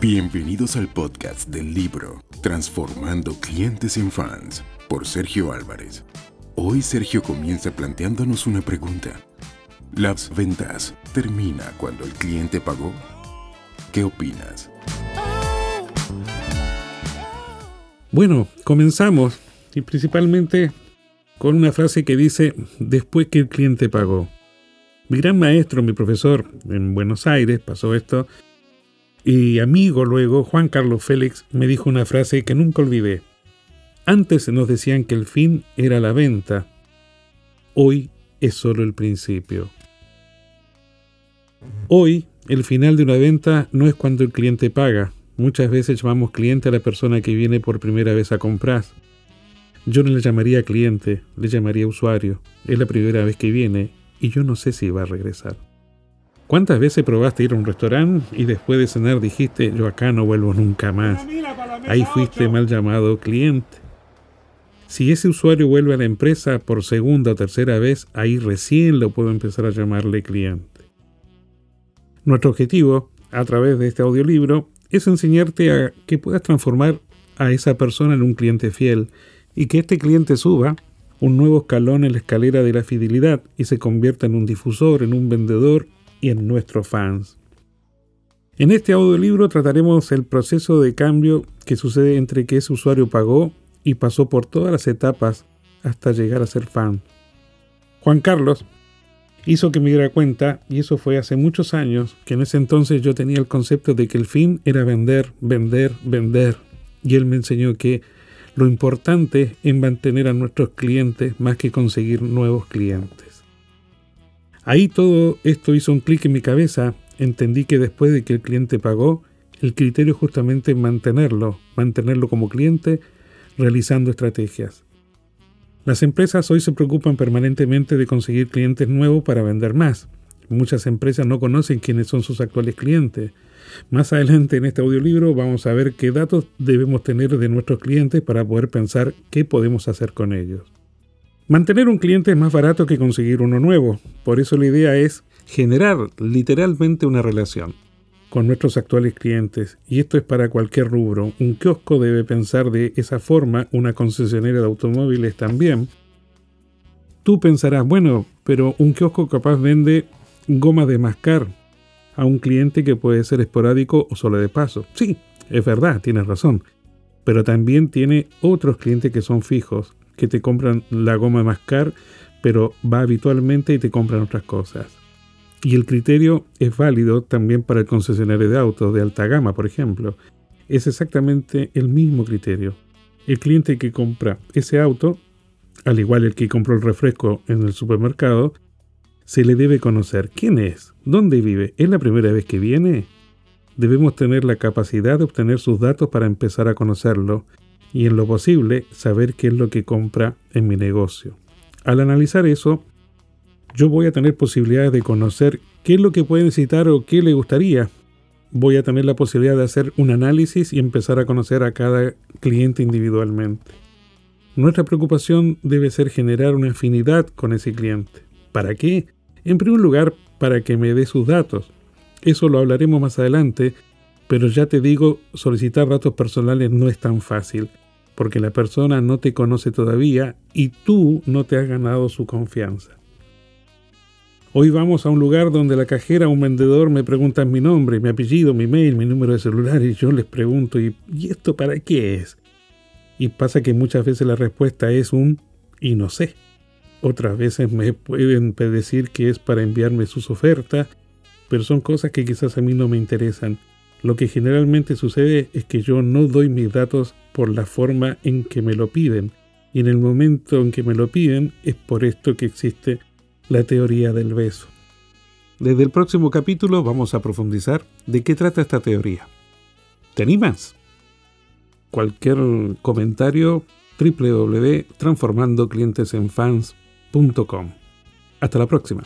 Bienvenidos al podcast del libro Transformando clientes en fans por Sergio Álvarez. Hoy Sergio comienza planteándonos una pregunta. ¿Las ventas termina cuando el cliente pagó? ¿Qué opinas? Bueno, comenzamos y principalmente con una frase que dice después que el cliente pagó. Mi gran maestro, mi profesor en Buenos Aires, pasó esto, y amigo luego, Juan Carlos Félix, me dijo una frase que nunca olvidé. Antes nos decían que el fin era la venta, hoy es solo el principio. Hoy, el final de una venta no es cuando el cliente paga. Muchas veces llamamos cliente a la persona que viene por primera vez a comprar. Yo no le llamaría cliente, le llamaría usuario. Es la primera vez que viene y yo no sé si va a regresar. ¿Cuántas veces probaste ir a un restaurante y después de cenar dijiste yo acá no vuelvo nunca más? Ahí fuiste mal llamado cliente. Si ese usuario vuelve a la empresa por segunda o tercera vez, ahí recién lo puedo empezar a llamarle cliente. Nuestro objetivo, a través de este audiolibro, es enseñarte a que puedas transformar a esa persona en un cliente fiel y que este cliente suba un nuevo escalón en la escalera de la fidelidad y se convierta en un difusor, en un vendedor y en nuestros fans. En este audiolibro trataremos el proceso de cambio que sucede entre que ese usuario pagó y pasó por todas las etapas hasta llegar a ser fan. Juan Carlos hizo que me diera cuenta, y eso fue hace muchos años, que en ese entonces yo tenía el concepto de que el fin era vender, vender, vender. Y él me enseñó que lo importante es mantener a nuestros clientes más que conseguir nuevos clientes. Ahí todo esto hizo un clic en mi cabeza, entendí que después de que el cliente pagó, el criterio es justamente mantenerlo, mantenerlo como cliente, realizando estrategias. Las empresas hoy se preocupan permanentemente de conseguir clientes nuevos para vender más. Muchas empresas no conocen quiénes son sus actuales clientes. Más adelante en este audiolibro vamos a ver qué datos debemos tener de nuestros clientes para poder pensar qué podemos hacer con ellos. Mantener un cliente es más barato que conseguir uno nuevo, por eso la idea es generar literalmente una relación con nuestros actuales clientes, y esto es para cualquier rubro. Un kiosco debe pensar de esa forma, una concesionaria de automóviles también. Tú pensarás, bueno, pero un kiosco capaz vende goma de mascar a un cliente que puede ser esporádico o solo de paso. Sí, es verdad, tienes razón. Pero también tiene otros clientes que son fijos, que te compran la goma de mascar, pero va habitualmente y te compran otras cosas. Y el criterio es válido también para el concesionario de autos de alta gama, por ejemplo. Es exactamente el mismo criterio. El cliente que compra ese auto, al igual el que compró el refresco en el supermercado, se le debe conocer quién es, dónde vive, es la primera vez que viene. Debemos tener la capacidad de obtener sus datos para empezar a conocerlo y en lo posible saber qué es lo que compra en mi negocio. Al analizar eso, yo voy a tener posibilidades de conocer qué es lo que puede necesitar o qué le gustaría. Voy a tener la posibilidad de hacer un análisis y empezar a conocer a cada cliente individualmente. Nuestra preocupación debe ser generar una afinidad con ese cliente. ¿Para qué? En primer lugar, para que me dé sus datos. Eso lo hablaremos más adelante, pero ya te digo, solicitar datos personales no es tan fácil, porque la persona no te conoce todavía y tú no te has ganado su confianza. Hoy vamos a un lugar donde la cajera o un vendedor me preguntan mi nombre, mi apellido, mi mail, mi número de celular y yo les pregunto, ¿y, esto para qué es? Y pasa que muchas veces la respuesta es un y no sé. Otras veces me pueden decir que es para enviarme sus ofertas, pero son cosas que quizás a mí no me interesan. Lo que generalmente sucede es que yo no doy mis datos por la forma en que me lo piden, y en el momento en que me lo piden es por esto que existe la teoría del beso. Desde el próximo capítulo vamos a profundizar de qué trata esta teoría. ¿Te animas? Cualquier comentario www.transformandoclientesenfans.com. Hasta la próxima.